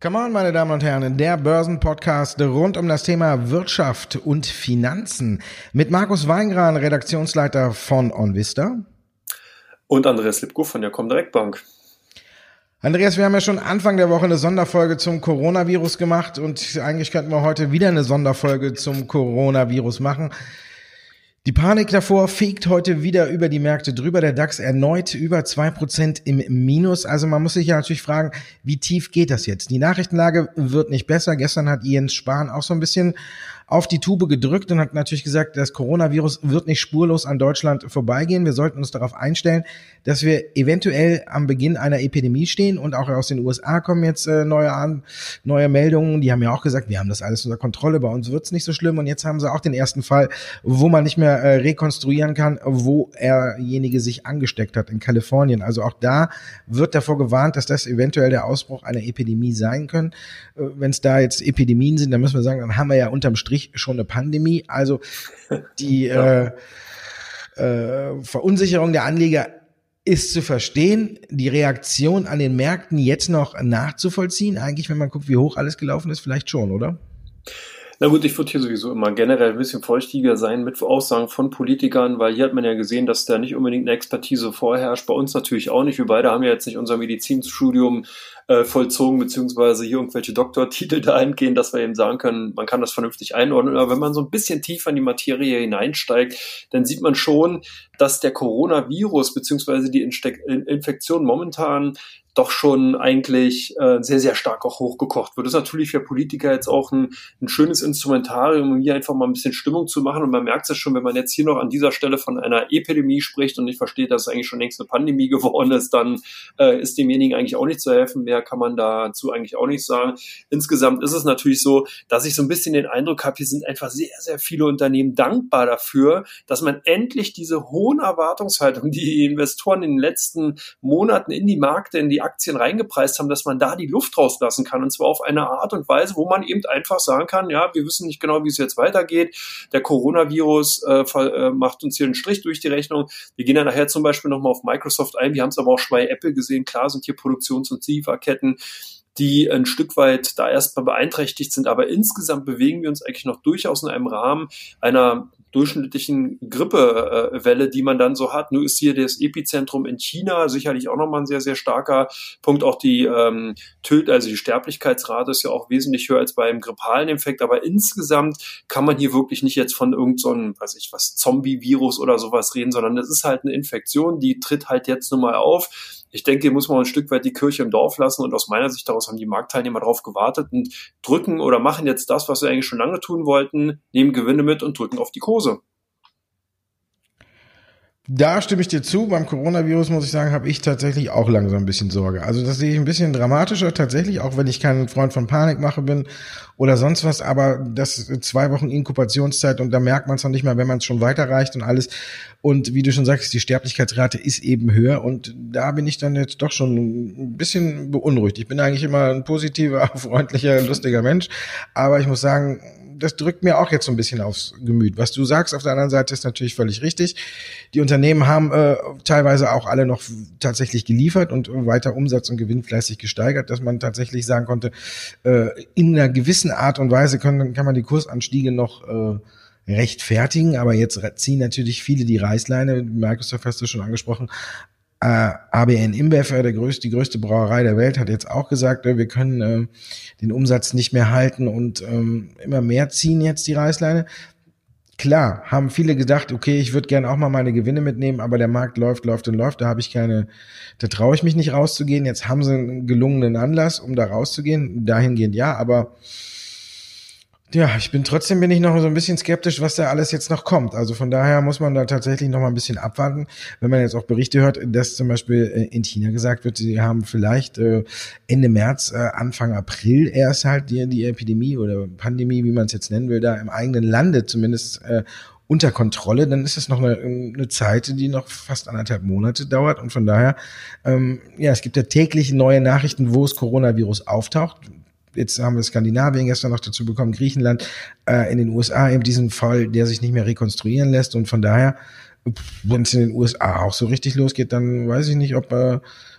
Come on, meine Damen und Herren, der Börsenpodcast rund um das Thema Wirtschaft und Finanzen mit Markus Weingran, Redaktionsleiter von OnVista. Und Andreas Lipko von der Comdirect Bank. Andreas, wir haben ja schon Anfang der Woche eine Sonderfolge zum Coronavirus gemacht und eigentlich könnten wir heute wieder eine Sonderfolge zum Coronavirus machen. Die Panik davor fegt heute wieder über die Märkte drüber. Der DAX erneut über zwei Prozent im Minus. Also man muss sich ja natürlich fragen, wie tief geht das jetzt? Die Nachrichtenlage wird nicht besser. Gestern hat Jens Spahn auch so ein bisschen auf die Tube gedrückt und hat natürlich gesagt, das Coronavirus wird nicht spurlos an Deutschland vorbeigehen. Wir sollten uns darauf einstellen, dass wir eventuell am Beginn einer Epidemie stehen und auch aus den USA kommen jetzt äh, neue, an, neue Meldungen. Die haben ja auch gesagt, wir haben das alles unter Kontrolle, bei uns wird's nicht so schlimm und jetzt haben sie auch den ersten Fall, wo man nicht mehr äh, rekonstruieren kann, wo erjenige sich angesteckt hat in Kalifornien. Also auch da wird davor gewarnt, dass das eventuell der Ausbruch einer Epidemie sein können. Äh, Wenn es da jetzt Epidemien sind, dann müssen wir sagen, dann haben wir ja unterm Strich Strich schon eine Pandemie. Also die ja. äh, äh, Verunsicherung der Anleger ist zu verstehen, die Reaktion an den Märkten jetzt noch nachzuvollziehen. Eigentlich, wenn man guckt, wie hoch alles gelaufen ist, vielleicht schon, oder? Na gut, ich würde hier sowieso immer generell ein bisschen feuchtiger sein mit Aussagen von Politikern, weil hier hat man ja gesehen, dass da nicht unbedingt eine Expertise vorherrscht. Bei uns natürlich auch nicht. Wir beide haben ja jetzt nicht unser Medizinstudium äh, vollzogen, beziehungsweise hier irgendwelche Doktortitel dahingehend, dass wir eben sagen können, man kann das vernünftig einordnen. Aber wenn man so ein bisschen tiefer in die Materie hineinsteigt, dann sieht man schon, dass der Coronavirus beziehungsweise die Infektion momentan doch schon eigentlich äh, sehr, sehr stark auch hochgekocht wird. Das ist natürlich für Politiker jetzt auch ein, ein schönes Instrumentarium, um hier einfach mal ein bisschen Stimmung zu machen. Und man merkt es schon, wenn man jetzt hier noch an dieser Stelle von einer Epidemie spricht und nicht versteht, dass es eigentlich schon längst eine Pandemie geworden ist, dann äh, ist demjenigen eigentlich auch nicht zu helfen. Mehr kann man dazu eigentlich auch nicht sagen. Insgesamt ist es natürlich so, dass ich so ein bisschen den Eindruck habe, hier sind einfach sehr, sehr viele Unternehmen dankbar dafür, dass man endlich diese hohen Erwartungshaltungen, die Investoren in den letzten Monaten in die Märkte, in die Aktien reingepreist haben, dass man da die Luft rauslassen kann. Und zwar auf eine Art und Weise, wo man eben einfach sagen kann, ja, wir wissen nicht genau, wie es jetzt weitergeht. Der Coronavirus äh, äh, macht uns hier einen Strich durch die Rechnung. Wir gehen ja nachher zum Beispiel nochmal auf Microsoft ein. Wir haben es aber auch schon bei Apple gesehen. Klar sind hier Produktions- und Lieferketten die ein Stück weit da erstmal beeinträchtigt sind. Aber insgesamt bewegen wir uns eigentlich noch durchaus in einem Rahmen einer durchschnittlichen Grippewelle, die man dann so hat. Nur ist hier das Epizentrum in China sicherlich auch nochmal ein sehr, sehr starker Punkt. Auch die ähm, Töt also die Sterblichkeitsrate ist ja auch wesentlich höher als beim grippalen Infekt. Aber insgesamt kann man hier wirklich nicht jetzt von irgendeinem, so weiß ich was, Zombie-Virus oder sowas reden, sondern es ist halt eine Infektion, die tritt halt jetzt nun mal auf ich denke, hier muss man ein Stück weit die Kirche im Dorf lassen und aus meiner Sicht daraus haben die Marktteilnehmer darauf gewartet und drücken oder machen jetzt das, was sie eigentlich schon lange tun wollten, nehmen Gewinne mit und drücken auf die Kurse. Da stimme ich dir zu. Beim Coronavirus muss ich sagen, habe ich tatsächlich auch langsam ein bisschen Sorge. Also das sehe ich ein bisschen dramatischer tatsächlich, auch wenn ich kein Freund von Panikmache bin oder sonst was. Aber das zwei Wochen Inkubationszeit und da merkt man es noch nicht mal, wenn man es schon weiterreicht und alles. Und wie du schon sagst, die Sterblichkeitsrate ist eben höher und da bin ich dann jetzt doch schon ein bisschen beunruhigt. Ich bin eigentlich immer ein positiver, freundlicher, lustiger Mensch, aber ich muss sagen, das drückt mir auch jetzt so ein bisschen aufs Gemüt. Was du sagst auf der anderen Seite ist natürlich völlig richtig. Die Unternehmen haben äh, teilweise auch alle noch tatsächlich geliefert und weiter Umsatz und Gewinn fleißig gesteigert, dass man tatsächlich sagen konnte, äh, in einer gewissen Art und Weise können, kann man die Kursanstiege noch äh, rechtfertigen, aber jetzt ziehen natürlich viele die Reißleine. Microsoft hast du schon angesprochen, äh, ABN InBev, der größte, die größte Brauerei der Welt, hat jetzt auch gesagt, äh, wir können äh, den Umsatz nicht mehr halten und ähm, immer mehr ziehen jetzt die Reißleine. Klar, haben viele gedacht, okay, ich würde gerne auch mal meine Gewinne mitnehmen, aber der Markt läuft, läuft und läuft, da habe ich keine, da traue ich mich nicht rauszugehen. Jetzt haben sie einen gelungenen Anlass, um da rauszugehen. Dahingehend ja, aber ja, ich bin trotzdem bin ich noch so ein bisschen skeptisch, was da alles jetzt noch kommt. Also von daher muss man da tatsächlich noch mal ein bisschen abwarten. Wenn man jetzt auch Berichte hört, dass zum Beispiel äh, in China gesagt wird, sie haben vielleicht äh, Ende März, äh, Anfang April erst halt die, die Epidemie oder Pandemie, wie man es jetzt nennen will, da im eigenen Lande zumindest unter Kontrolle, dann ist es noch eine, eine Zeit, die noch fast anderthalb Monate dauert. Und von daher, ähm, ja, es gibt ja täglich neue Nachrichten, wo es Coronavirus auftaucht jetzt haben wir Skandinavien gestern noch dazu bekommen, Griechenland, äh, in den USA eben diesen Fall, der sich nicht mehr rekonstruieren lässt. Und von daher wenn es in den USA auch so richtig losgeht, dann weiß ich nicht, ob äh,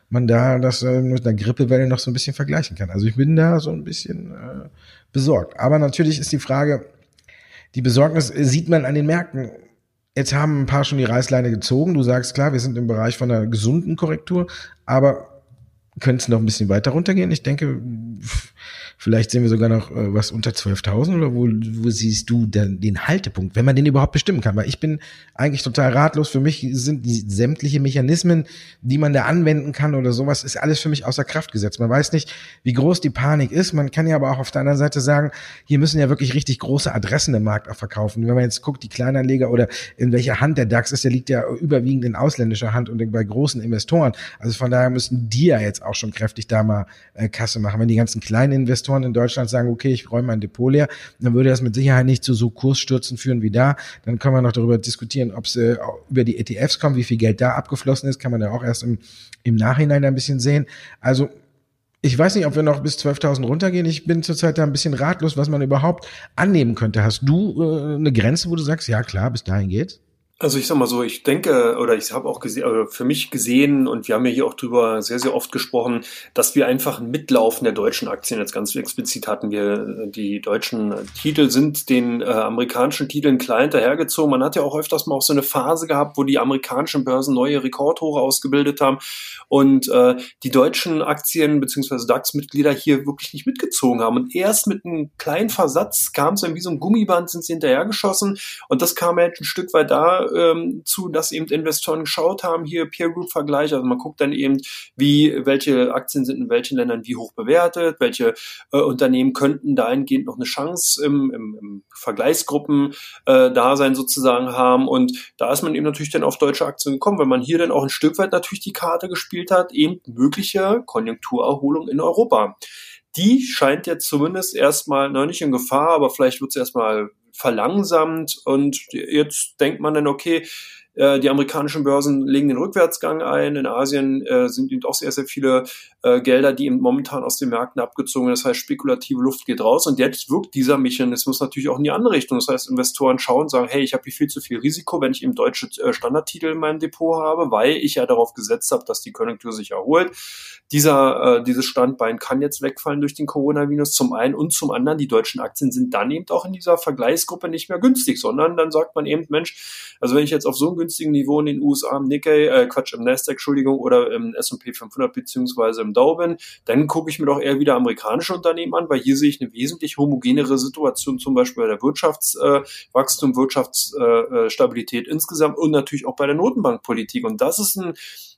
man da das äh, mit einer Grippewelle noch so ein bisschen vergleichen kann. Also ich bin da so ein bisschen äh, besorgt. Aber natürlich ist die Frage, die Besorgnis sieht man an den Märkten. Jetzt haben ein paar schon die Reißleine gezogen. Du sagst klar, wir sind im Bereich von einer gesunden Korrektur, aber könnte es noch ein bisschen weiter runtergehen? Ich denke, Vielleicht sehen wir sogar noch äh, was unter 12.000 oder wo, wo siehst du denn den Haltepunkt, wenn man den überhaupt bestimmen kann? Weil ich bin eigentlich total ratlos. Für mich sind die sämtliche Mechanismen, die man da anwenden kann oder sowas, ist alles für mich außer Kraft gesetzt. Man weiß nicht, wie groß die Panik ist. Man kann ja aber auch auf der anderen Seite sagen, hier müssen ja wirklich richtig große Adressen im Markt auch verkaufen. Wenn man jetzt guckt, die Kleinanleger oder in welcher Hand der DAX ist, der liegt ja überwiegend in ausländischer Hand und bei großen Investoren. Also von daher müssen die ja jetzt auch schon kräftig da mal äh, Kasse machen. Wenn die ganzen kleinen Investoren Investoren in Deutschland sagen, okay, ich räume mein Depot leer, dann würde das mit Sicherheit nicht zu so Kursstürzen führen wie da. Dann können wir noch darüber diskutieren, ob es äh, über die ETFs kommt, wie viel Geld da abgeflossen ist, kann man ja auch erst im, im Nachhinein ein bisschen sehen. Also ich weiß nicht, ob wir noch bis 12.000 runtergehen. Ich bin zurzeit da ein bisschen ratlos, was man überhaupt annehmen könnte. Hast du äh, eine Grenze, wo du sagst, ja klar, bis dahin geht's? Also ich sag mal so, ich denke oder ich habe auch gesehen, oder für mich gesehen und wir haben ja hier auch drüber sehr, sehr oft gesprochen, dass wir einfach ein Mitlaufen der deutschen Aktien, jetzt ganz explizit hatten wir, die deutschen Titel sind den äh, amerikanischen Titeln klein hinterhergezogen. Man hat ja auch öfters mal auch so eine Phase gehabt, wo die amerikanischen Börsen neue Rekordhohe ausgebildet haben und äh, die deutschen Aktien beziehungsweise DAX-Mitglieder hier wirklich nicht mitgezogen haben. Und erst mit einem kleinen Versatz kam es dann wie so ein Gummiband, sind sie hinterhergeschossen und das kam halt ein Stück weit da ähm, zu, dass eben Investoren geschaut haben, hier Peer Group Vergleich, also man guckt dann eben, wie, welche Aktien sind in welchen Ländern wie hoch bewertet, welche äh, Unternehmen könnten dahingehend noch eine Chance im, im, im Vergleichsgruppen äh, Dasein sozusagen haben. Und da ist man eben natürlich dann auf deutsche Aktien gekommen, weil man hier dann auch ein Stück weit natürlich die Karte gespielt hat, eben mögliche Konjunkturerholung in Europa. Die scheint jetzt zumindest erstmal noch nicht in Gefahr, aber vielleicht wird es erstmal verlangsamt und jetzt denkt man dann, okay, äh, die amerikanischen Börsen legen den Rückwärtsgang ein. In Asien äh, sind eben auch sehr, sehr viele äh, Gelder, die eben momentan aus den Märkten abgezogen. Das heißt, spekulative Luft geht raus. Und jetzt wirkt dieser Mechanismus natürlich auch in die andere Richtung. Das heißt, Investoren schauen und sagen, hey, ich habe hier viel zu viel Risiko, wenn ich eben deutsche äh, Standardtitel in meinem Depot habe, weil ich ja darauf gesetzt habe, dass die Konjunktur sich erholt. Dieser, äh, dieses Standbein kann jetzt wegfallen durch den Coronavirus zum einen und zum anderen, die deutschen Aktien sind dann eben auch in dieser Vergleichsgruppe nicht mehr günstig, sondern dann sagt man eben, Mensch, also wenn ich jetzt auf so einem günstigen Niveau in den USA im Nikkei, äh, Quatsch, im Nasdaq, Entschuldigung, oder im S&P 500 beziehungsweise im Dow bin, dann gucke ich mir doch eher wieder amerikanische Unternehmen an, weil hier sehe ich eine wesentlich homogenere Situation, zum Beispiel bei der Wirtschaftswachstum, äh, Wirtschaftsstabilität äh, insgesamt und natürlich auch bei der Notenbankpolitik. Und das ist ein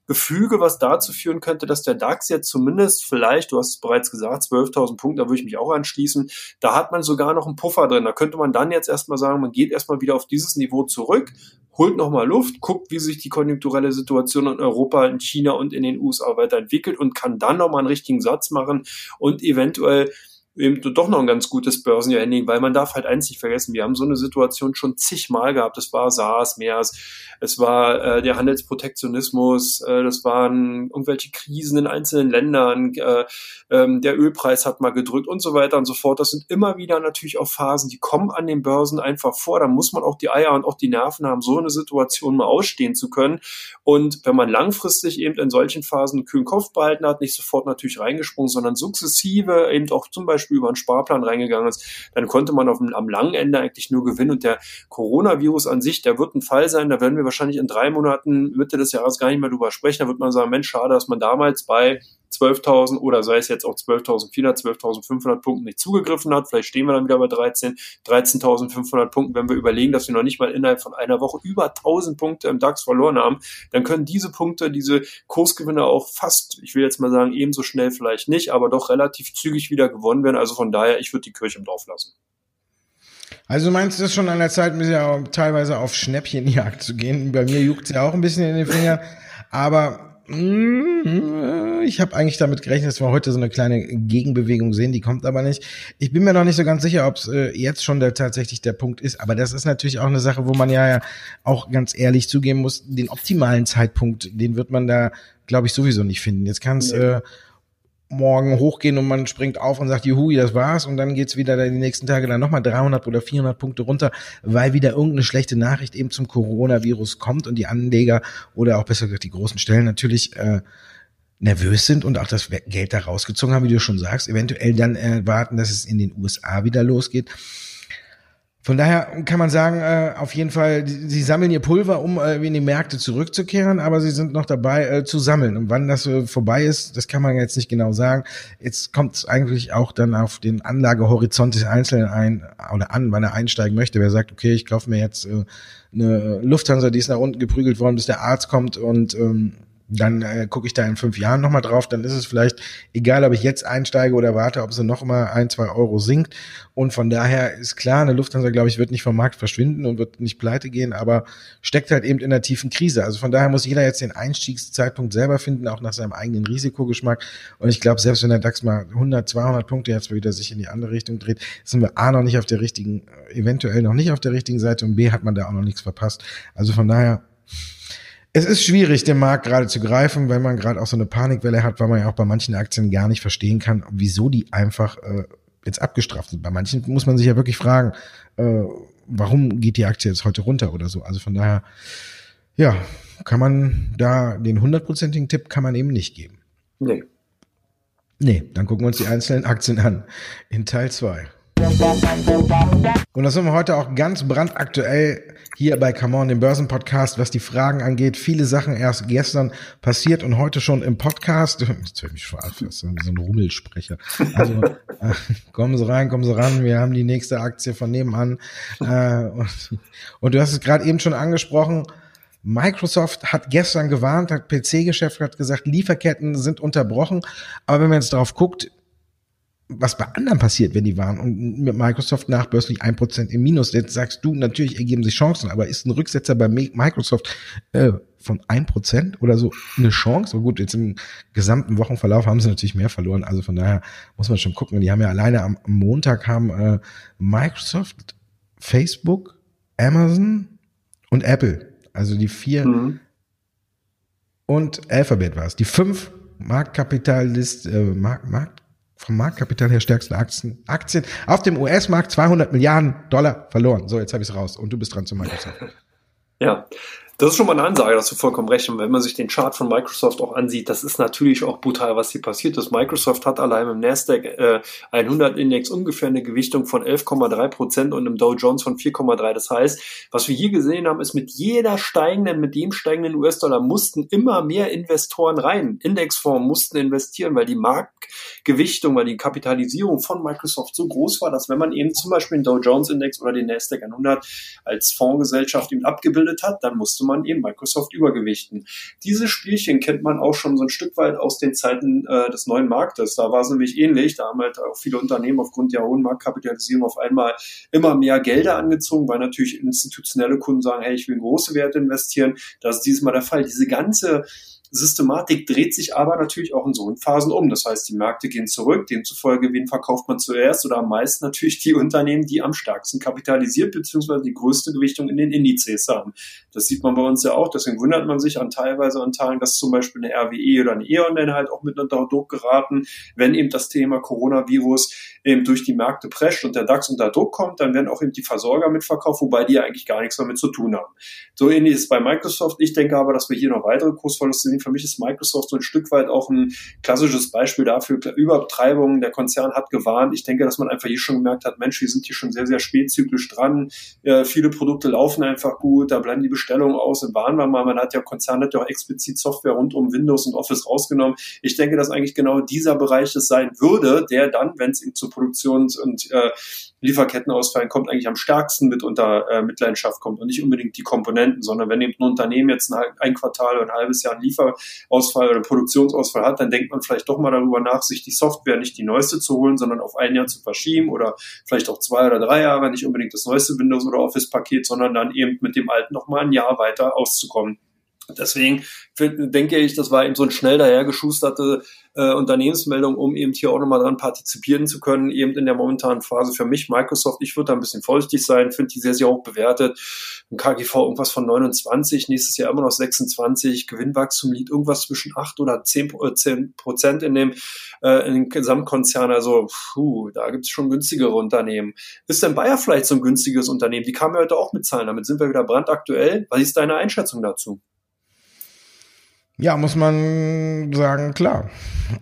Gefüge, was dazu führen könnte, dass der DAX jetzt zumindest vielleicht, du hast es bereits gesagt, 12.000 Punkte, da würde ich mich auch anschließen, da hat man sogar noch einen Puffer drin. Da könnte man dann jetzt erstmal sagen, man geht erstmal wieder auf dieses Niveau zurück, holt nochmal Luft, guckt, wie sich die konjunkturelle Situation in Europa, in China und in den USA weiterentwickelt und kann dann nochmal einen richtigen Satz machen und eventuell eben doch noch ein ganz gutes Börsenjahr weil man darf halt eins nicht vergessen, wir haben so eine Situation schon zigmal gehabt. Es war SARS, MERS, es war äh, der Handelsprotektionismus, äh, das waren irgendwelche Krisen in einzelnen Ländern, äh, ähm, der Ölpreis hat mal gedrückt und so weiter und so fort. Das sind immer wieder natürlich auch Phasen, die kommen an den Börsen einfach vor. Da muss man auch die Eier und auch die Nerven haben, so eine Situation mal ausstehen zu können. Und wenn man langfristig eben in solchen Phasen einen kühlen Kopf behalten hat, nicht sofort natürlich reingesprungen, sondern sukzessive eben auch zum Beispiel über einen Sparplan reingegangen ist, dann konnte man auf am langen Ende eigentlich nur gewinnen. Und der Coronavirus an sich, der wird ein Fall sein, da werden wir wahrscheinlich in drei Monaten, Mitte des Jahres gar nicht mehr drüber sprechen. Da wird man sagen, Mensch, schade, dass man damals bei 12.000 oder sei es jetzt auch 12.400, 12.500 Punkten nicht zugegriffen hat. Vielleicht stehen wir dann wieder bei 13, 13.500 Punkten. Wenn wir überlegen, dass wir noch nicht mal innerhalb von einer Woche über 1.000 Punkte im DAX verloren haben, dann können diese Punkte, diese Kursgewinne auch fast, ich will jetzt mal sagen, ebenso schnell vielleicht nicht, aber doch relativ zügig wieder gewonnen werden. Also von daher, ich würde die Kirche im Dorf lassen. Also du meinst es schon an der Zeit, ja teilweise auf Schnäppchenjagd zu gehen. Bei mir juckt es ja auch ein bisschen in den Finger. Aber ich habe eigentlich damit gerechnet, dass wir heute so eine kleine Gegenbewegung sehen, die kommt aber nicht. Ich bin mir noch nicht so ganz sicher, ob es äh, jetzt schon der, tatsächlich der Punkt ist, aber das ist natürlich auch eine Sache, wo man ja, ja auch ganz ehrlich zugeben muss, den optimalen Zeitpunkt, den wird man da, glaube ich, sowieso nicht finden. Jetzt kann es nee. äh, morgen hochgehen und man springt auf und sagt, juhu, das war's und dann geht's wieder die nächsten Tage dann nochmal 300 oder 400 Punkte runter, weil wieder irgendeine schlechte Nachricht eben zum Coronavirus kommt und die Anleger oder auch besser gesagt die großen Stellen natürlich äh, nervös sind und auch das Geld da rausgezogen haben, wie du schon sagst, eventuell dann erwarten, dass es in den USA wieder losgeht. Von daher kann man sagen, äh, auf jeden Fall, sie sammeln ihr Pulver, um äh, in die Märkte zurückzukehren, aber sie sind noch dabei äh, zu sammeln. Und wann das äh, vorbei ist, das kann man jetzt nicht genau sagen. Jetzt kommt es eigentlich auch dann auf den Anlagehorizont des Einzelnen ein oder an, wann er einsteigen möchte. Wer sagt, okay, ich kaufe mir jetzt äh, eine Lufthansa, die ist nach unten geprügelt worden, bis der Arzt kommt und ähm, dann äh, gucke ich da in fünf Jahren nochmal drauf, dann ist es vielleicht egal, ob ich jetzt einsteige oder warte, ob sie noch mal ein, zwei Euro sinkt. Und von daher ist klar, eine Lufthansa, glaube ich, wird nicht vom Markt verschwinden und wird nicht pleite gehen, aber steckt halt eben in der tiefen Krise. Also von daher muss jeder jetzt den Einstiegszeitpunkt selber finden, auch nach seinem eigenen Risikogeschmack. Und ich glaube, selbst wenn der DAX mal 100, 200 Punkte jetzt wieder sich in die andere Richtung dreht, sind wir A noch nicht auf der richtigen, eventuell noch nicht auf der richtigen Seite und B hat man da auch noch nichts verpasst. Also von daher es ist schwierig, den Markt gerade zu greifen, wenn man gerade auch so eine Panikwelle hat, weil man ja auch bei manchen Aktien gar nicht verstehen kann, wieso die einfach äh, jetzt abgestraft sind. Bei manchen muss man sich ja wirklich fragen, äh, warum geht die Aktie jetzt heute runter oder so. Also von daher, ja, kann man da den hundertprozentigen Tipp kann man eben nicht geben. Nee. Nee, dann gucken wir uns die einzelnen Aktien an. In Teil 2. Und das sind wir heute auch ganz brandaktuell hier bei Come On, dem Börsenpodcast, was die Fragen angeht. Viele Sachen erst gestern passiert und heute schon im Podcast. Jetzt höre ich schon auf, das ist so ein Rummelsprecher. Also äh, kommen Sie rein, kommen Sie ran. Wir haben die nächste Aktie von nebenan. Äh, und, und du hast es gerade eben schon angesprochen. Microsoft hat gestern gewarnt, hat PC-Geschäft hat gesagt, Lieferketten sind unterbrochen. Aber wenn man jetzt drauf guckt, was bei anderen passiert, wenn die waren und mit Microsoft nachbörslich ein Prozent im Minus. Jetzt sagst du, natürlich ergeben sich Chancen, aber ist ein Rücksetzer bei Microsoft äh, von ein Prozent oder so eine Chance? So gut, jetzt im gesamten Wochenverlauf haben sie natürlich mehr verloren. Also von daher muss man schon gucken. Die haben ja alleine am, Montag haben äh, Microsoft, Facebook, Amazon und Apple, also die vier mhm. und Alphabet war es, die fünf Marktkapitalist, äh, Markt, Markt vom Marktkapital her stärksten Aktien, Aktien auf dem US-Markt 200 Milliarden Dollar verloren. So, jetzt habe ich es raus und du bist dran zu Microsoft. Ja, das ist schon mal eine Ansage, dass du vollkommen recht. Und wenn man sich den Chart von Microsoft auch ansieht, das ist natürlich auch brutal, was hier passiert ist. Microsoft hat allein im Nasdaq äh, 100 Index ungefähr eine Gewichtung von 11,3 Prozent und im Dow Jones von 4,3. Das heißt, was wir hier gesehen haben, ist mit jeder steigenden, mit dem steigenden US-Dollar mussten immer mehr Investoren rein. Indexfonds mussten investieren, weil die Marktgewichtung, weil die Kapitalisierung von Microsoft so groß war, dass wenn man eben zum Beispiel den Dow Jones Index oder den Nasdaq 100 als Fondsgesellschaft eben abgebildet hat, dann musste eben Microsoft übergewichten. Diese Spielchen kennt man auch schon so ein Stück weit aus den Zeiten äh, des neuen Marktes. Da war es nämlich ähnlich. Da haben halt auch viele Unternehmen aufgrund der hohen Marktkapitalisierung auf einmal immer mehr Gelder angezogen, weil natürlich institutionelle Kunden sagen, hey, ich will große Werte investieren. Das ist diesmal der Fall. Diese ganze Systematik dreht sich aber natürlich auch in so Phasen um. Das heißt, die Märkte gehen zurück, demzufolge, wen verkauft man zuerst oder am meisten natürlich die Unternehmen, die am stärksten kapitalisiert bzw. die größte Gewichtung in den Indizes haben. Das sieht man bei uns ja auch, deswegen wundert man sich an teilweise an Teilen, dass zum Beispiel eine RWE oder eine E.ON dann halt auch mit unter Druck geraten, wenn eben das Thema Coronavirus eben durch die Märkte prescht und der DAX unter Druck kommt, dann werden auch eben die Versorger mitverkauft, wobei die ja eigentlich gar nichts damit zu tun haben. So ähnlich ist es bei Microsoft. Ich denke aber, dass wir hier noch weitere Kursverluste. Für mich ist Microsoft so ein Stück weit auch ein klassisches Beispiel dafür. Übertreibung, der Konzern hat gewarnt. Ich denke, dass man einfach hier schon gemerkt hat, Mensch, wir sind hier schon sehr, sehr spätzyklisch dran. Äh, viele Produkte laufen einfach gut, da bleiben die Bestellungen aus und warnen wir mal. Man hat ja, Konzern hat ja auch explizit Software rund um Windows und Office rausgenommen. Ich denke, dass eigentlich genau dieser Bereich es sein würde, der dann, wenn es ihm zu Produktions- und äh, Lieferketten ausfallen, kommt eigentlich am stärksten mit unter äh, Mitleidenschaft kommt und nicht unbedingt die Komponenten, sondern wenn eben ein Unternehmen jetzt ein, ein Quartal oder ein halbes Jahr einen Lieferausfall oder Produktionsausfall hat, dann denkt man vielleicht doch mal darüber nach, sich die Software nicht die neueste zu holen, sondern auf ein Jahr zu verschieben oder vielleicht auch zwei oder drei Jahre, nicht unbedingt das neueste Windows oder Office-Paket, sondern dann eben mit dem alten noch mal ein Jahr weiter auszukommen. Deswegen denke ich, das war eben so ein schnell dahergeschusterte äh, Unternehmensmeldung, um eben hier auch nochmal dran partizipieren zu können, eben in der momentanen Phase für mich. Microsoft, ich würde da ein bisschen vorsichtig sein, finde die sehr, sehr hoch bewertet. Ein KGV irgendwas von 29, nächstes Jahr immer noch 26, Gewinnwachstum liegt irgendwas zwischen 8 oder 10, 10 äh, Prozent in dem, äh, in dem Gesamtkonzern. Also, puh, da gibt es schon günstigere Unternehmen. Ist denn Bayer vielleicht so ein günstiges Unternehmen? Die kamen ja heute auch mit Zahlen, damit sind wir wieder brandaktuell. Was ist deine Einschätzung dazu? Ja, muss man sagen, klar.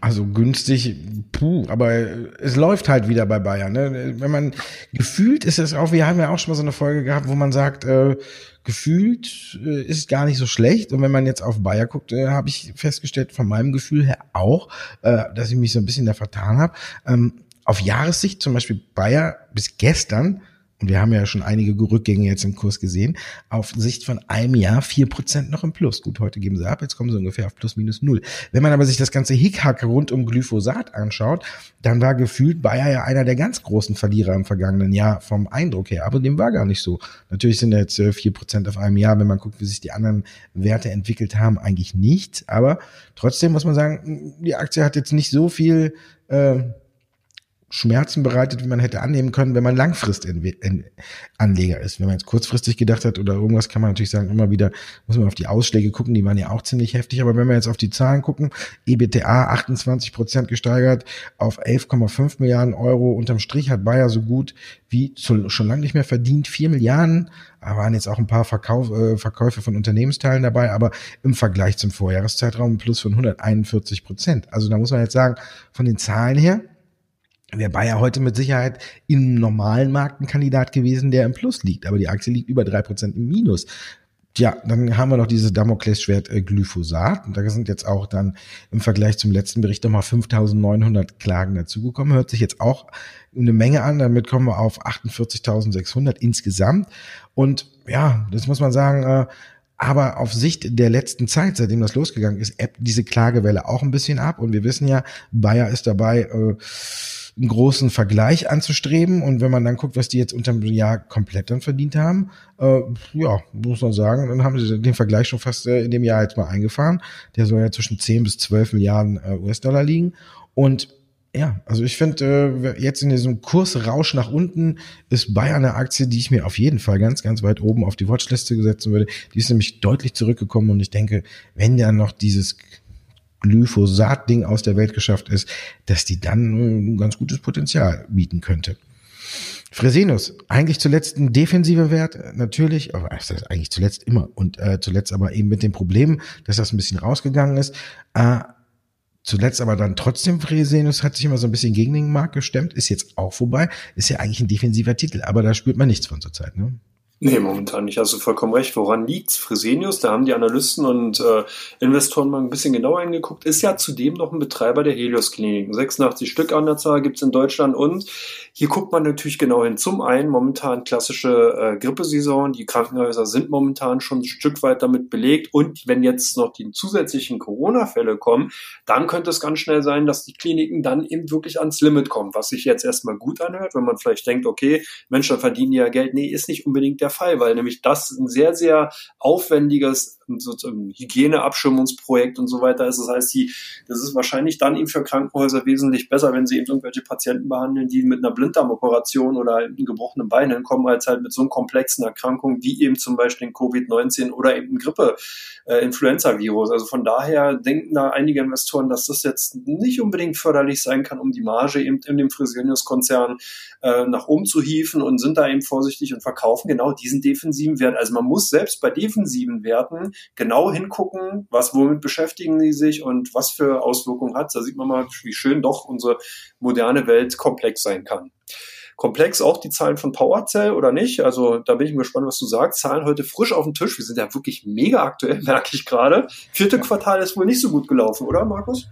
Also günstig, puh, aber es läuft halt wieder bei Bayern. Ne? Wenn man gefühlt ist es auch, wir haben ja auch schon mal so eine Folge gehabt, wo man sagt, äh, gefühlt äh, ist gar nicht so schlecht. Und wenn man jetzt auf Bayer guckt, äh, habe ich festgestellt, von meinem Gefühl her auch, äh, dass ich mich so ein bisschen da vertan habe. Ähm, auf Jahressicht zum Beispiel Bayer bis gestern und wir haben ja schon einige Rückgänge jetzt im Kurs gesehen, auf Sicht von einem Jahr vier Prozent noch im Plus. Gut, heute geben sie ab, jetzt kommen sie ungefähr auf plus minus null. Wenn man aber sich das ganze Hickhack rund um Glyphosat anschaut, dann war gefühlt Bayer ja einer der ganz großen Verlierer im vergangenen Jahr vom Eindruck her. Aber dem war gar nicht so. Natürlich sind jetzt äh, vier Prozent auf einem Jahr, wenn man guckt, wie sich die anderen Werte entwickelt haben, eigentlich nicht. Aber trotzdem muss man sagen, die Aktie hat jetzt nicht so viel äh, Schmerzen bereitet, wie man hätte annehmen können, wenn man Langfristanleger ist. Wenn man jetzt kurzfristig gedacht hat oder irgendwas, kann man natürlich sagen, immer wieder muss man auf die Ausschläge gucken, die waren ja auch ziemlich heftig. Aber wenn wir jetzt auf die Zahlen gucken, EBTA 28 Prozent gesteigert auf 11,5 Milliarden Euro. Unterm Strich hat Bayer so gut wie schon lange nicht mehr verdient. 4 Milliarden, da waren jetzt auch ein paar Verkauf, äh, Verkäufe von Unternehmensteilen dabei, aber im Vergleich zum Vorjahreszeitraum plus von 141 Prozent. Also da muss man jetzt sagen, von den Zahlen her, wäre Bayer heute mit Sicherheit im normalen Markt ein Kandidat gewesen, der im Plus liegt. Aber die Aktie liegt über drei Prozent im Minus. Tja, dann haben wir noch dieses Damoklesschwert äh, Glyphosat. Und da sind jetzt auch dann im Vergleich zum letzten Bericht nochmal 5900 Klagen dazugekommen. Hört sich jetzt auch eine Menge an. Damit kommen wir auf 48.600 insgesamt. Und ja, das muss man sagen, äh, aber auf Sicht der letzten Zeit, seitdem das losgegangen ist, ebbt diese Klagewelle auch ein bisschen ab. Und wir wissen ja, Bayer ist dabei, äh, einen großen Vergleich anzustreben. Und wenn man dann guckt, was die jetzt unter dem Jahr komplett dann verdient haben, äh, ja, muss man sagen, dann haben sie den Vergleich schon fast äh, in dem Jahr jetzt mal eingefahren. Der soll ja zwischen 10 bis 12 Milliarden äh, US-Dollar liegen. Und ja, also ich finde, äh, jetzt in diesem Kursrausch nach unten ist Bayern eine Aktie, die ich mir auf jeden Fall ganz, ganz weit oben auf die Watchliste setzen würde. Die ist nämlich deutlich zurückgekommen und ich denke, wenn dann noch dieses Glyphosat-Ding aus der Welt geschafft ist, dass die dann ein ganz gutes Potenzial bieten könnte. Fresenius, eigentlich zuletzt ein defensiver Wert, natürlich, aber das ist eigentlich zuletzt immer und äh, zuletzt aber eben mit dem Problem, dass das ein bisschen rausgegangen ist. Äh, zuletzt aber dann trotzdem Fresenius hat sich immer so ein bisschen gegen den Markt gestemmt, ist jetzt auch vorbei, ist ja eigentlich ein defensiver Titel, aber da spürt man nichts von zurzeit. Ne? Nee, momentan nicht. Hast du vollkommen recht. Woran liegt's? Fresenius, da haben die Analysten und äh, Investoren mal ein bisschen genauer hingeguckt, ist ja zudem noch ein Betreiber der Helios-Kliniken. 86 Stück an der Zahl gibt's in Deutschland und hier guckt man natürlich genau hin. Zum einen momentan klassische äh, Grippesaison. Die Krankenhäuser sind momentan schon ein Stück weit damit belegt. Und wenn jetzt noch die zusätzlichen Corona-Fälle kommen, dann könnte es ganz schnell sein, dass die Kliniken dann eben wirklich ans Limit kommen. Was sich jetzt erstmal gut anhört, wenn man vielleicht denkt, okay, Mensch, dann verdienen die ja Geld. Nee, ist nicht unbedingt der Fall, weil nämlich das ein sehr, sehr aufwendiges sozusagen Hygieneabschirmungsprojekt und so weiter ist. Das heißt, die, das ist wahrscheinlich dann eben für Krankenhäuser wesentlich besser, wenn sie eben irgendwelche Patienten behandeln, die mit einer Blinddarmoperation oder einem gebrochenen Bein hinkommen, als halt mit so einem komplexen Erkrankung wie eben zum Beispiel Covid-19 oder eben ein Grippe, äh. Also von daher denken da einige Investoren, dass das jetzt nicht unbedingt förderlich sein kann, um die Marge eben in dem Fresenius-Konzern äh, nach oben zu hieven und sind da eben vorsichtig und verkaufen genau diesen defensiven Wert. Also man muss selbst bei defensiven Werten genau hingucken, was womit beschäftigen die sich und was für Auswirkungen hat. Da sieht man mal, wie schön doch unsere moderne Welt komplex sein kann komplex auch die Zahlen von PowerCell oder nicht? Also da bin ich gespannt, was du sagst. Zahlen heute frisch auf dem Tisch. Wir sind ja wirklich mega aktuell, merke ich gerade. Vierte Quartal ist wohl nicht so gut gelaufen, oder Markus?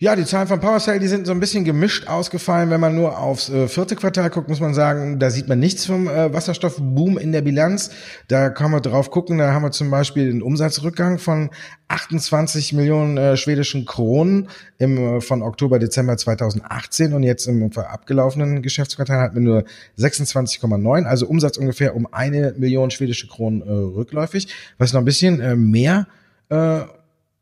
Ja, die Zahlen von PowerCell, die sind so ein bisschen gemischt ausgefallen. Wenn man nur aufs äh, vierte Quartal guckt, muss man sagen, da sieht man nichts vom äh, Wasserstoffboom in der Bilanz. Da kann man drauf gucken. Da haben wir zum Beispiel einen Umsatzrückgang von 28 Millionen äh, schwedischen Kronen im, äh, von Oktober, Dezember 2018 und jetzt im abgelaufenen Geschäftsquartal hatten wir nur 26,9, also Umsatz ungefähr um eine Million schwedische Kronen äh, rückläufig, was noch ein bisschen äh, mehr äh,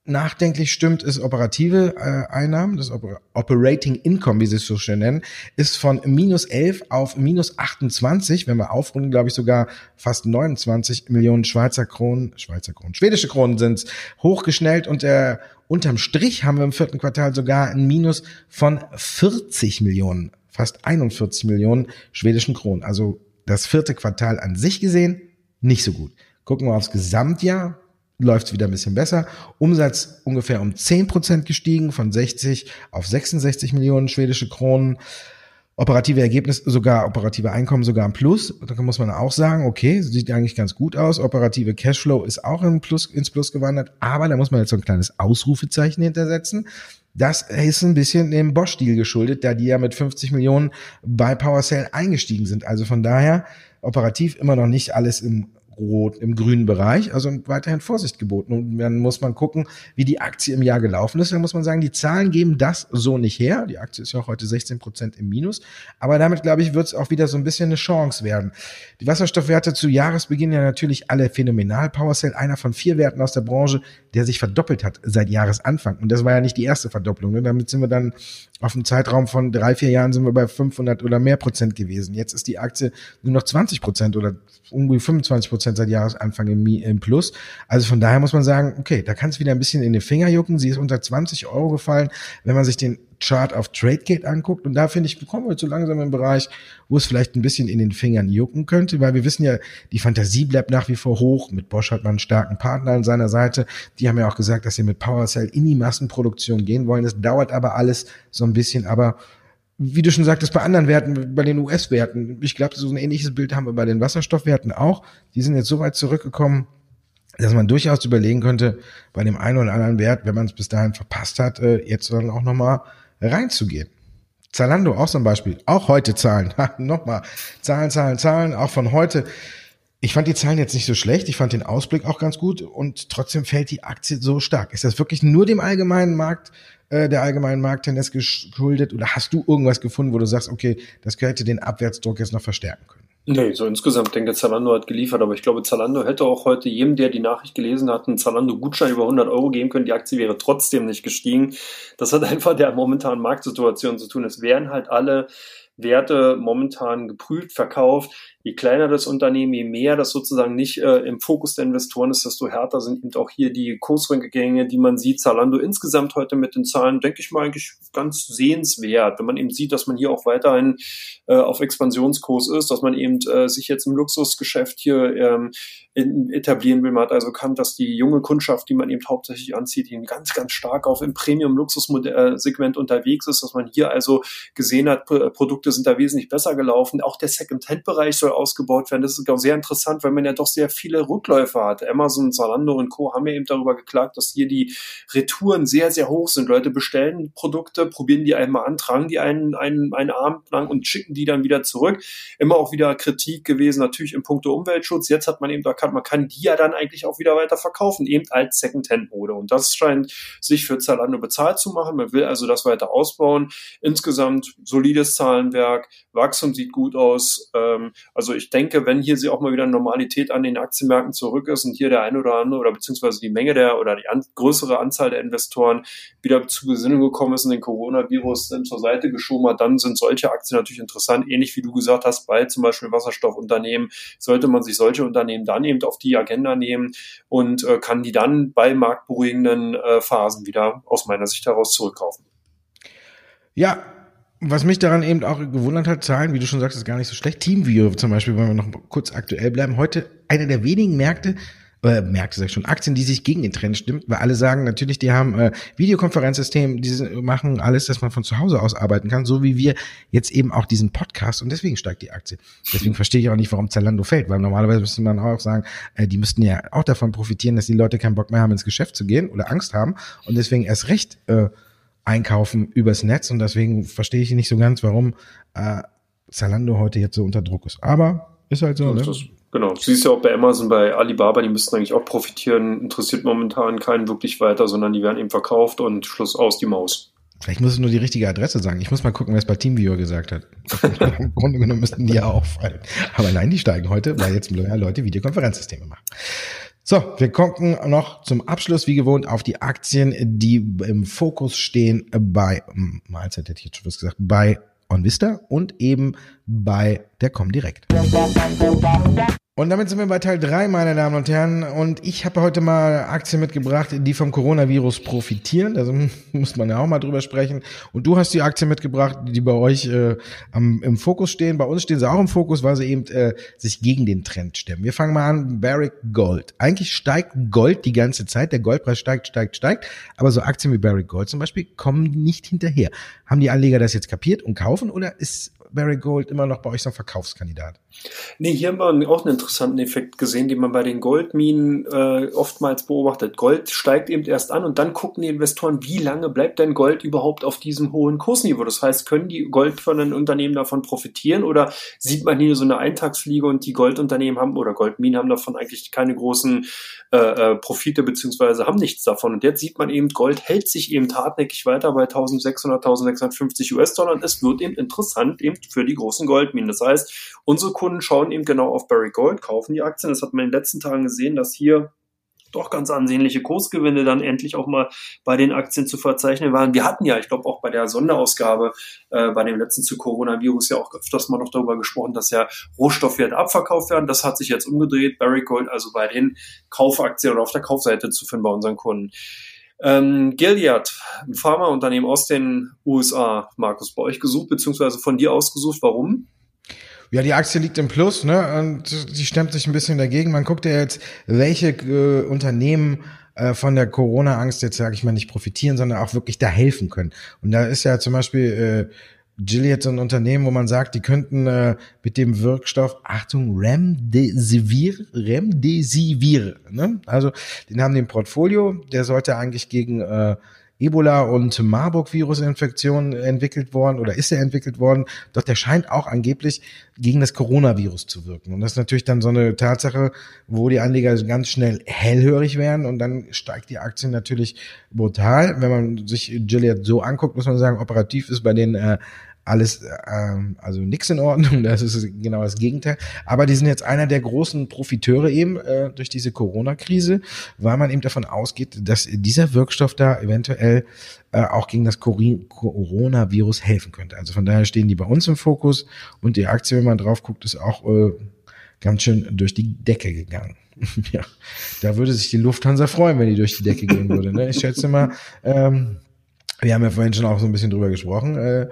nachdenklich stimmt, ist operative äh, Einnahmen, das Oper Operating Income, wie sie es so schön nennen, ist von minus 11 auf minus 28, wenn wir aufrunden, glaube ich sogar fast 29 Millionen Schweizer Kronen, Schweizer Kronen, schwedische Kronen sind hochgeschnellt und der unterm Strich haben wir im vierten Quartal sogar ein Minus von 40 Millionen, fast 41 Millionen schwedischen Kronen. Also das vierte Quartal an sich gesehen nicht so gut. Gucken wir aufs Gesamtjahr, läuft es wieder ein bisschen besser. Umsatz ungefähr um 10 Prozent gestiegen, von 60 auf 66 Millionen schwedische Kronen. Operative Ergebnis, sogar operative Einkommen sogar im Plus. Da muss man auch sagen, okay, sieht eigentlich ganz gut aus. Operative Cashflow ist auch in Plus, ins Plus gewandert, aber da muss man jetzt so ein kleines Ausrufezeichen hintersetzen. Das ist ein bisschen dem Bosch-Deal geschuldet, da die ja mit 50 Millionen bei PowerCell eingestiegen sind. Also von daher operativ immer noch nicht alles im rot, im grünen Bereich, also weiterhin Vorsicht geboten. Und dann muss man gucken, wie die Aktie im Jahr gelaufen ist. Dann muss man sagen, die Zahlen geben das so nicht her. Die Aktie ist ja auch heute 16 Prozent im Minus. Aber damit, glaube ich, wird es auch wieder so ein bisschen eine Chance werden. Die Wasserstoffwerte zu Jahresbeginn ja natürlich alle phänomenal. PowerCell, einer von vier Werten aus der Branche, der sich verdoppelt hat seit Jahresanfang. Und das war ja nicht die erste Verdopplung. Ne? Damit sind wir dann auf einem Zeitraum von drei, vier Jahren sind wir bei 500 oder mehr Prozent gewesen. Jetzt ist die Aktie nur noch 20 Prozent oder ungefähr 25 Prozent seit Jahresanfang im, im Plus. Also von daher muss man sagen, okay, da kann es wieder ein bisschen in den Finger jucken. Sie ist unter 20 Euro gefallen. Wenn man sich den Chart auf TradeGate anguckt. Und da finde ich, kommen wir zu langsam im Bereich, wo es vielleicht ein bisschen in den Fingern jucken könnte, weil wir wissen ja, die Fantasie bleibt nach wie vor hoch. Mit Bosch hat man einen starken Partner an seiner Seite. Die haben ja auch gesagt, dass sie mit PowerCell in die Massenproduktion gehen wollen. Das dauert aber alles so ein bisschen, aber wie du schon sagtest, bei anderen Werten, bei den US-Werten, ich glaube, so ein ähnliches Bild haben wir bei den Wasserstoffwerten auch. Die sind jetzt so weit zurückgekommen, dass man durchaus überlegen könnte, bei dem einen oder anderen Wert, wenn man es bis dahin verpasst hat, äh, jetzt dann auch nochmal reinzugehen. Zalando auch zum Beispiel, auch heute Zahlen. Nochmal, Zahlen, Zahlen, Zahlen, auch von heute. Ich fand die Zahlen jetzt nicht so schlecht, ich fand den Ausblick auch ganz gut und trotzdem fällt die Aktie so stark. Ist das wirklich nur dem allgemeinen Markt, äh, der allgemeinen Markttendenz geschuldet oder hast du irgendwas gefunden, wo du sagst, okay, das könnte den Abwärtsdruck jetzt noch verstärken können? Nee, so insgesamt denke Zalando hat geliefert, aber ich glaube, Zalando hätte auch heute jedem, der die Nachricht gelesen hat, einen Zalando-Gutschein über 100 Euro geben können. Die Aktie wäre trotzdem nicht gestiegen. Das hat einfach der momentanen Marktsituation zu tun. Es wären halt alle Werte momentan geprüft, verkauft. Je kleiner das Unternehmen, je mehr das sozusagen nicht äh, im Fokus der Investoren ist, desto härter sind eben auch hier die Kursrückgänge, die man sieht. Zalando insgesamt heute mit den Zahlen, denke ich mal, eigentlich ganz sehenswert. Wenn man eben sieht, dass man hier auch weiterhin äh, auf Expansionskurs ist, dass man eben äh, sich jetzt im Luxusgeschäft hier ähm, in, etablieren will. Man hat also erkannt, dass die junge Kundschaft, die man eben hauptsächlich anzieht, eben ganz, ganz stark auf im Premium-Luxus-Segment unterwegs ist, dass man hier also gesehen hat, Produkte sind da wesentlich besser gelaufen. Auch der Second-Hand-Bereich soll ausgebaut werden. Das ist auch sehr interessant, weil man ja doch sehr viele Rückläufer hat. Amazon, Zalando und Co. haben ja eben darüber geklagt, dass hier die Retouren sehr, sehr hoch sind. Leute bestellen Produkte, probieren die einmal an, tragen die einen, einen, einen Abend lang und schicken die dann wieder zurück. Immer auch wieder Kritik gewesen, natürlich im Punkto Umweltschutz. Jetzt hat man eben da kann, man kann die ja dann eigentlich auch wieder weiter verkaufen, eben als Second-Hand-Mode. Und das scheint sich für Zalando bezahlt zu machen. Man will also das weiter ausbauen. Insgesamt solides Zahlenwerk, Wachstum sieht gut aus. Ähm, also ich denke, wenn hier sie auch mal wieder Normalität an den Aktienmärkten zurück ist und hier der eine oder andere oder beziehungsweise die Menge der oder die an, größere Anzahl der Investoren wieder zu Besinnung gekommen ist und den Coronavirus dann zur Seite geschoben hat, dann sind solche Aktien natürlich interessant. Ähnlich wie du gesagt hast, bei zum Beispiel Wasserstoffunternehmen sollte man sich solche Unternehmen dann eben auf die Agenda nehmen und äh, kann die dann bei marktberuhigenden äh, Phasen wieder aus meiner Sicht heraus zurückkaufen. Ja, was mich daran eben auch gewundert hat, Zahlen, wie du schon sagst, ist gar nicht so schlecht. Teamviewer zum Beispiel, wenn wir noch kurz aktuell bleiben, heute eine der wenigen Märkte, äh, Märkte sag ich schon, Aktien, die sich gegen den Trend stimmt, weil alle sagen natürlich, die haben äh, Videokonferenzsystem, die machen alles, dass man von zu Hause aus arbeiten kann, so wie wir jetzt eben auch diesen Podcast und deswegen steigt die Aktie. Deswegen verstehe ich auch nicht, warum Zalando fällt, weil normalerweise müsste man auch sagen, äh, die müssten ja auch davon profitieren, dass die Leute keinen Bock mehr haben, ins Geschäft zu gehen oder Angst haben und deswegen erst recht äh, einkaufen übers Netz und deswegen verstehe ich nicht so ganz, warum äh, Zalando heute jetzt so unter Druck ist. Aber ist halt so. Ne? Das, genau, du siehst ja auch bei Amazon, bei Alibaba, die müssten eigentlich auch profitieren, interessiert momentan keinen wirklich weiter, sondern die werden eben verkauft und Schluss aus die Maus. Vielleicht muss es nur die richtige Adresse sagen. Ich muss mal gucken, wer es bei TeamViewer gesagt hat. Im Grunde genommen müssten die ja auffallen. Aber nein, die steigen heute, weil jetzt mehr Leute Videokonferenzsysteme machen. So, wir gucken noch zum Abschluss, wie gewohnt, auf die Aktien, die im Fokus stehen bei, Mahlzeit hätte ich jetzt schon was gesagt, bei OnVista und eben bei der Comdirect. Und damit sind wir bei Teil drei, meine Damen und Herren. Und ich habe heute mal Aktien mitgebracht, die vom Coronavirus profitieren. Also muss man ja auch mal drüber sprechen. Und du hast die Aktien mitgebracht, die bei euch äh, am, im Fokus stehen. Bei uns stehen sie auch im Fokus, weil sie eben äh, sich gegen den Trend stemmen. Wir fangen mal an, Barrick Gold. Eigentlich steigt Gold die ganze Zeit. Der Goldpreis steigt, steigt, steigt. Aber so Aktien wie Barrick Gold zum Beispiel kommen nicht hinterher. Haben die Anleger das jetzt kapiert und kaufen oder ist Barry Gold immer noch bei euch so ein Verkaufskandidat? Nee, hier haben wir auch einen interessanten Effekt gesehen, den man bei den Goldminen äh, oftmals beobachtet. Gold steigt eben erst an und dann gucken die Investoren, wie lange bleibt denn Gold überhaupt auf diesem hohen Kursniveau? Das heißt, können die goldfördernden Unternehmen davon profitieren oder sieht man hier so eine Eintagsfliege und die Goldunternehmen haben oder Goldminen haben davon eigentlich keine großen äh, äh, Profite beziehungsweise haben nichts davon. Und jetzt sieht man eben, Gold hält sich eben hartnäckig weiter bei 1600, 1650 US-Dollar und es wird eben interessant eben für die großen Goldminen. Das heißt, unsere Kunden schauen eben genau auf Barry Gold, kaufen die Aktien. Das hat man in den letzten Tagen gesehen, dass hier doch ganz ansehnliche Kursgewinne dann endlich auch mal bei den Aktien zu verzeichnen waren. Wir hatten ja, ich glaube auch bei der Sonderausgabe äh, bei dem letzten zu Coronavirus ja auch öfters mal noch darüber gesprochen, dass ja Rohstoffwerte abverkauft werden. Das hat sich jetzt umgedreht. Barry Gold also bei den Kaufaktien oder auf der Kaufseite zu finden bei unseren Kunden. Ähm, Gilead, ein Pharmaunternehmen aus den USA, Markus, bei euch gesucht, beziehungsweise von dir ausgesucht. Warum? Ja, die Aktie liegt im Plus, ne? Und sie stemmt sich ein bisschen dagegen. Man guckt ja jetzt, welche äh, Unternehmen äh, von der Corona-Angst jetzt, sage ich mal, nicht profitieren, sondern auch wirklich da helfen können. Und da ist ja zum Beispiel äh, Gilead so ein Unternehmen, wo man sagt, die könnten äh, mit dem Wirkstoff, Achtung, Remdesivir, Remdesivir, ne? Also, den haben im Portfolio, der sollte eigentlich gegen äh, Ebola- und Marburg-Virus-Infektion entwickelt worden oder ist er entwickelt worden. Doch der scheint auch angeblich gegen das Coronavirus zu wirken. Und das ist natürlich dann so eine Tatsache, wo die Anleger ganz schnell hellhörig werden und dann steigt die Aktie natürlich brutal. Wenn man sich Gilead so anguckt, muss man sagen, operativ ist bei denen äh, alles, ähm, also nichts in Ordnung, das ist genau das Gegenteil. Aber die sind jetzt einer der großen Profiteure eben äh, durch diese Corona-Krise, weil man eben davon ausgeht, dass dieser Wirkstoff da eventuell äh, auch gegen das Coronavirus helfen könnte. Also von daher stehen die bei uns im Fokus und die Aktie, wenn man drauf guckt, ist auch äh, ganz schön durch die Decke gegangen. ja, da würde sich die Lufthansa freuen, wenn die durch die Decke gehen würde. Ne? Ich schätze mal, ähm, wir haben ja vorhin schon auch so ein bisschen drüber gesprochen. Äh,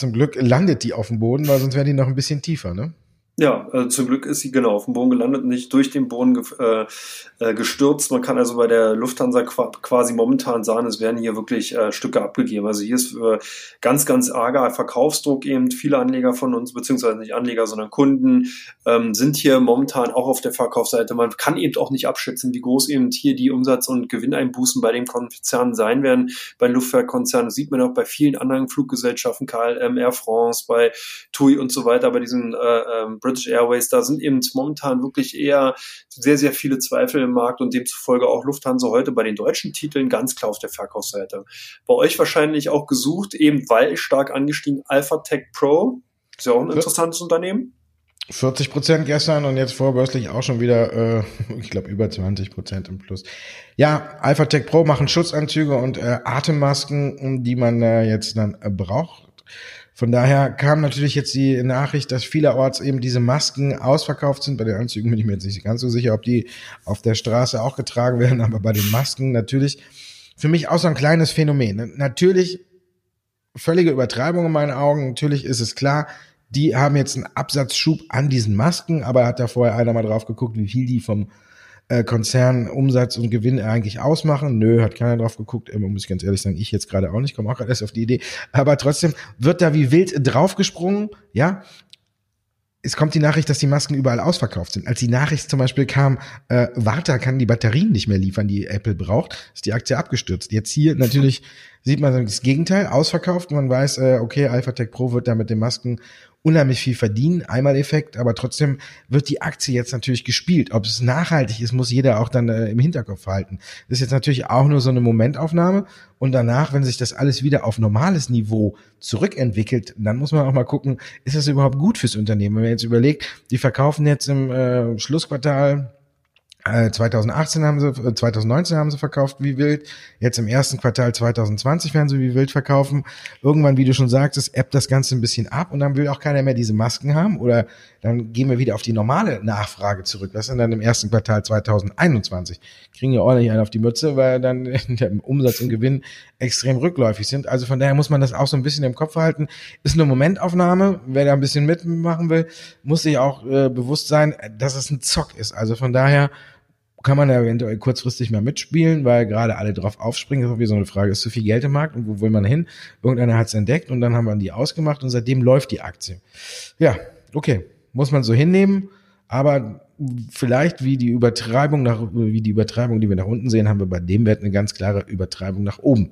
zum Glück landet die auf dem Boden, weil sonst wäre die noch ein bisschen tiefer, ne? Ja, also zum Glück ist sie genau auf dem Boden gelandet, nicht durch den Boden ge äh, äh, gestürzt. Man kann also bei der Lufthansa quasi momentan sagen, es werden hier wirklich äh, Stücke abgegeben. Also hier ist äh, ganz, ganz arger Verkaufsdruck eben. Viele Anleger von uns, beziehungsweise nicht Anleger, sondern Kunden, ähm, sind hier momentan auch auf der Verkaufsseite. Man kann eben auch nicht abschätzen, wie groß eben hier die Umsatz- und Gewinneinbußen bei den Konzernen sein werden. Bei Luftfahrtkonzernen das sieht man auch bei vielen anderen Fluggesellschaften, KLM, Air France, bei TUI und so weiter, bei diesen äh, ähm, British Airways, da sind eben momentan wirklich eher sehr, sehr viele Zweifel im Markt und demzufolge auch Lufthansa heute bei den deutschen Titeln ganz klar auf der Verkaufsseite. Bei euch wahrscheinlich auch gesucht, eben weil stark angestiegen Alpha Tech Pro. Ist ja auch ein interessantes Unternehmen. 40 Prozent gestern und jetzt vorbörslich auch schon wieder, äh, ich glaube, über 20 Prozent im Plus. Ja, Alpha Tech Pro machen Schutzanzüge und äh, Atemmasken, die man äh, jetzt dann äh, braucht. Von daher kam natürlich jetzt die Nachricht, dass vielerorts eben diese Masken ausverkauft sind. Bei den Anzügen bin ich mir jetzt nicht ganz so sicher, ob die auf der Straße auch getragen werden, aber bei den Masken natürlich für mich auch so ein kleines Phänomen. Natürlich völlige Übertreibung in meinen Augen. Natürlich ist es klar, die haben jetzt einen Absatzschub an diesen Masken, aber hat da vorher einer mal drauf geguckt, wie viel die vom äh, Konzern Umsatz und Gewinn eigentlich ausmachen. Nö, hat keiner drauf geguckt. Muss ich ganz ehrlich sagen, ich jetzt gerade auch nicht, komme auch gerade erst auf die Idee. Aber trotzdem wird da wie wild draufgesprungen, ja. Es kommt die Nachricht, dass die Masken überall ausverkauft sind. Als die Nachricht zum Beispiel kam, äh, Warta kann die Batterien nicht mehr liefern, die Apple braucht, ist die Aktie abgestürzt. Jetzt hier natürlich sieht man das Gegenteil, ausverkauft. Man weiß, äh, okay, AlphaTech Pro wird da mit den Masken unheimlich viel verdienen, einmal Effekt, aber trotzdem wird die Aktie jetzt natürlich gespielt. Ob es nachhaltig ist, muss jeder auch dann äh, im Hinterkopf halten. Das ist jetzt natürlich auch nur so eine Momentaufnahme und danach, wenn sich das alles wieder auf normales Niveau zurückentwickelt, dann muss man auch mal gucken, ist das überhaupt gut fürs Unternehmen? Wenn man jetzt überlegt, die verkaufen jetzt im äh, Schlussquartal 2018 äh, haben sie, 2019 äh, haben sie verkauft wie wild. Jetzt im ersten Quartal 2020 werden sie wie wild verkaufen. Irgendwann, wie du schon sagtest, ebbt das Ganze ein bisschen ab und dann will auch keiner mehr diese Masken haben oder dann gehen wir wieder auf die normale Nachfrage zurück. Das ist dann im ersten Quartal 2021. Kriegen ja ordentlich einen auf die Mütze, weil dann der Umsatz und Gewinn extrem rückläufig sind. Also von daher muss man das auch so ein bisschen im Kopf halten. Ist eine Momentaufnahme. Wer da ein bisschen mitmachen will, muss sich auch äh, bewusst sein, dass es ein Zock ist. Also von daher kann man ja eventuell kurzfristig mal mitspielen, weil gerade alle drauf aufspringen. Das ist auch wie so eine Frage, ist zu viel Geld im Markt und wo will man hin? Irgendeiner hat es entdeckt und dann haben wir die ausgemacht und seitdem läuft die Aktie. Ja, okay, muss man so hinnehmen, aber vielleicht wie die Übertreibung nach, wie die Übertreibung, die wir nach unten sehen, haben wir bei dem Wert eine ganz klare Übertreibung nach oben.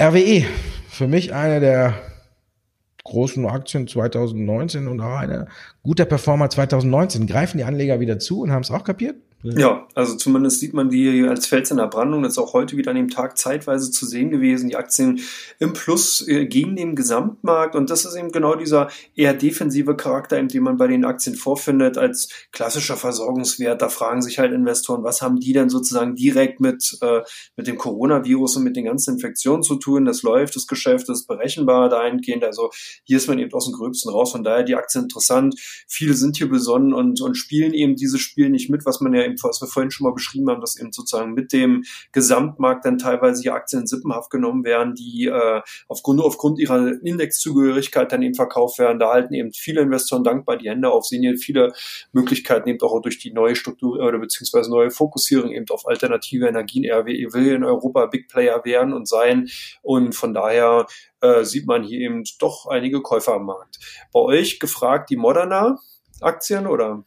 RWE, für mich eine der großen Aktien 2019 und auch eine guter Performer 2019. Greifen die Anleger wieder zu und haben es auch kapiert? Ja, also zumindest sieht man die als Fels in der Brandung. Das ist auch heute wieder an dem Tag zeitweise zu sehen gewesen. Die Aktien im Plus äh, gegen den Gesamtmarkt. Und das ist eben genau dieser eher defensive Charakter, den man bei den Aktien vorfindet, als klassischer Versorgungswert. Da fragen sich halt Investoren, was haben die denn sozusagen direkt mit, äh, mit dem Coronavirus und mit den ganzen Infektionen zu tun? Das läuft, das Geschäft ist berechenbar dahingehend. Also hier ist man eben aus dem Gröbsten raus. Von daher die Aktien interessant. Viele sind hier besonnen und, und spielen eben dieses Spiel nicht mit, was man ja eben, was wir vorhin schon mal beschrieben haben, dass eben sozusagen mit dem Gesamtmarkt dann teilweise die Aktien sippenhaft genommen werden, die äh, aufgrund, aufgrund ihrer Indexzugehörigkeit dann eben verkauft werden. Da halten eben viele Investoren dankbar die Hände auf, sehen hier viele Möglichkeiten eben auch durch die neue Struktur oder beziehungsweise neue Fokussierung eben auf alternative Energien. RWE will in Europa Big Player werden und sein und von daher äh, sieht man hier eben doch einige Käufer am Markt. Bei euch gefragt die Moderna Aktien oder?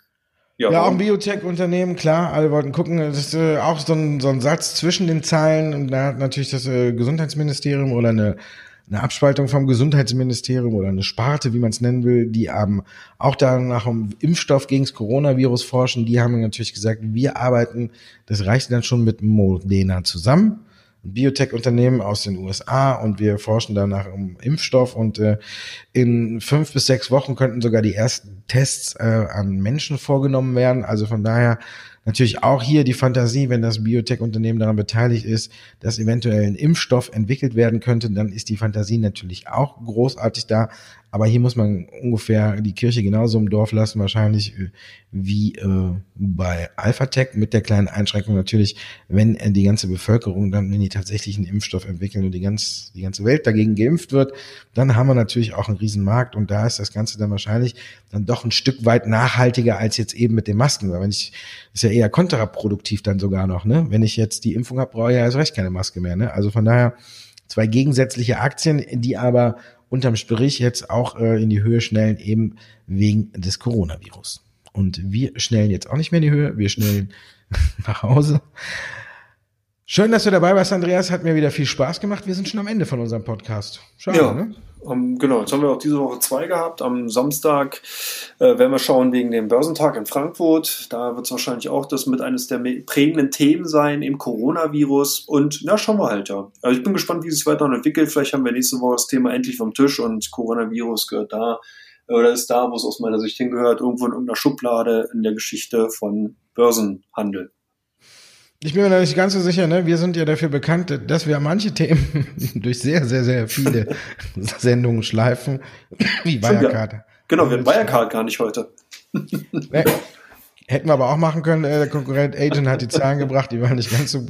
Ja, ja auch ein Biotech-Unternehmen, klar, alle wollten gucken. Das ist äh, auch so ein, so ein Satz zwischen den Zeilen. Und da hat natürlich das äh, Gesundheitsministerium oder eine, eine Abspaltung vom Gesundheitsministerium oder eine Sparte, wie man es nennen will, die haben auch da nach einem Impfstoff gegen das Coronavirus forschen. Die haben natürlich gesagt, wir arbeiten, das reicht dann schon mit Modena zusammen. Biotech-Unternehmen aus den USA und wir forschen danach um Impfstoff und äh, in fünf bis sechs Wochen könnten sogar die ersten Tests äh, an Menschen vorgenommen werden. Also von daher natürlich auch hier die Fantasie, wenn das Biotech-Unternehmen daran beteiligt ist, dass eventuell ein Impfstoff entwickelt werden könnte, dann ist die Fantasie natürlich auch großartig da. Aber hier muss man ungefähr die Kirche genauso im Dorf lassen, wahrscheinlich äh, wie äh, bei Alphatec, mit der kleinen Einschränkung natürlich, wenn äh, die ganze Bevölkerung dann, wenn die tatsächlich einen Impfstoff entwickeln und die, ganz, die ganze Welt dagegen geimpft wird, dann haben wir natürlich auch einen Riesenmarkt und da ist das Ganze dann wahrscheinlich dann doch ein Stück weit nachhaltiger als jetzt eben mit den Masken. Weil wenn ich, ist ja eher kontraproduktiv dann sogar noch, ne? Wenn ich jetzt die Impfung habe, brauche ich ja erst recht keine Maske mehr, ne? Also von daher zwei gegensätzliche Aktien, die aber unterm Strich jetzt auch äh, in die Höhe schnellen, eben wegen des Coronavirus. Und wir schnellen jetzt auch nicht mehr in die Höhe, wir schnellen nach Hause. Schön, dass du dabei warst, Andreas. Hat mir wieder viel Spaß gemacht. Wir sind schon am Ende von unserem Podcast. Schade, ja. ne? Um, genau, jetzt haben wir auch diese Woche zwei gehabt. Am Samstag äh, werden wir schauen wegen dem Börsentag in Frankfurt. Da wird es wahrscheinlich auch das mit eines der prägenden Themen sein im Coronavirus. Und na, schauen wir halt ja. Also ich bin gespannt, wie es sich weiter entwickelt. Vielleicht haben wir nächste Woche das Thema endlich vom Tisch und Coronavirus gehört da oder ist da, wo es aus meiner Sicht hingehört, irgendwo in irgendeiner Schublade in der Geschichte von Börsenhandel. Ich bin mir da nicht ganz so sicher, ne? Wir sind ja dafür bekannt, dass wir manche Themen durch sehr, sehr, sehr viele Sendungen schleifen, wie Wirecard. Ja. Genau, wir hatten Wirecard gar nicht heute. Hätten wir aber auch machen können. Äh, der Konkurrent Agent hat die Zahlen gebracht, die waren nicht ganz so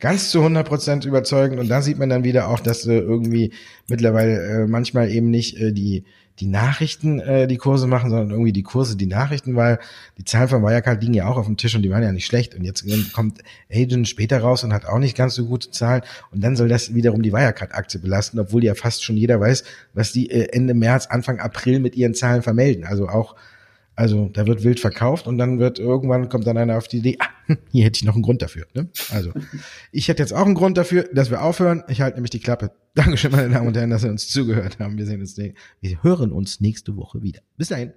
ganz zu 100 Prozent überzeugend. Und da sieht man dann wieder auch, dass äh, irgendwie mittlerweile äh, manchmal eben nicht äh, die die Nachrichten äh, die Kurse machen, sondern irgendwie die Kurse die Nachrichten, weil die Zahlen von Wirecard liegen ja auch auf dem Tisch und die waren ja nicht schlecht. Und jetzt kommt Agent später raus und hat auch nicht ganz so gute Zahlen. Und dann soll das wiederum die Wirecard-Aktie belasten, obwohl ja fast schon jeder weiß, was die äh, Ende März, Anfang April mit ihren Zahlen vermelden. Also auch also da wird wild verkauft und dann wird irgendwann kommt dann einer auf die Idee, ah, hier hätte ich noch einen Grund dafür. Ne? Also ich hätte jetzt auch einen Grund dafür, dass wir aufhören. Ich halte nämlich die Klappe. Dankeschön, meine Damen und Herren, dass Sie uns zugehört haben. Wir sehen uns, wir hören uns nächste Woche wieder. Bis dahin.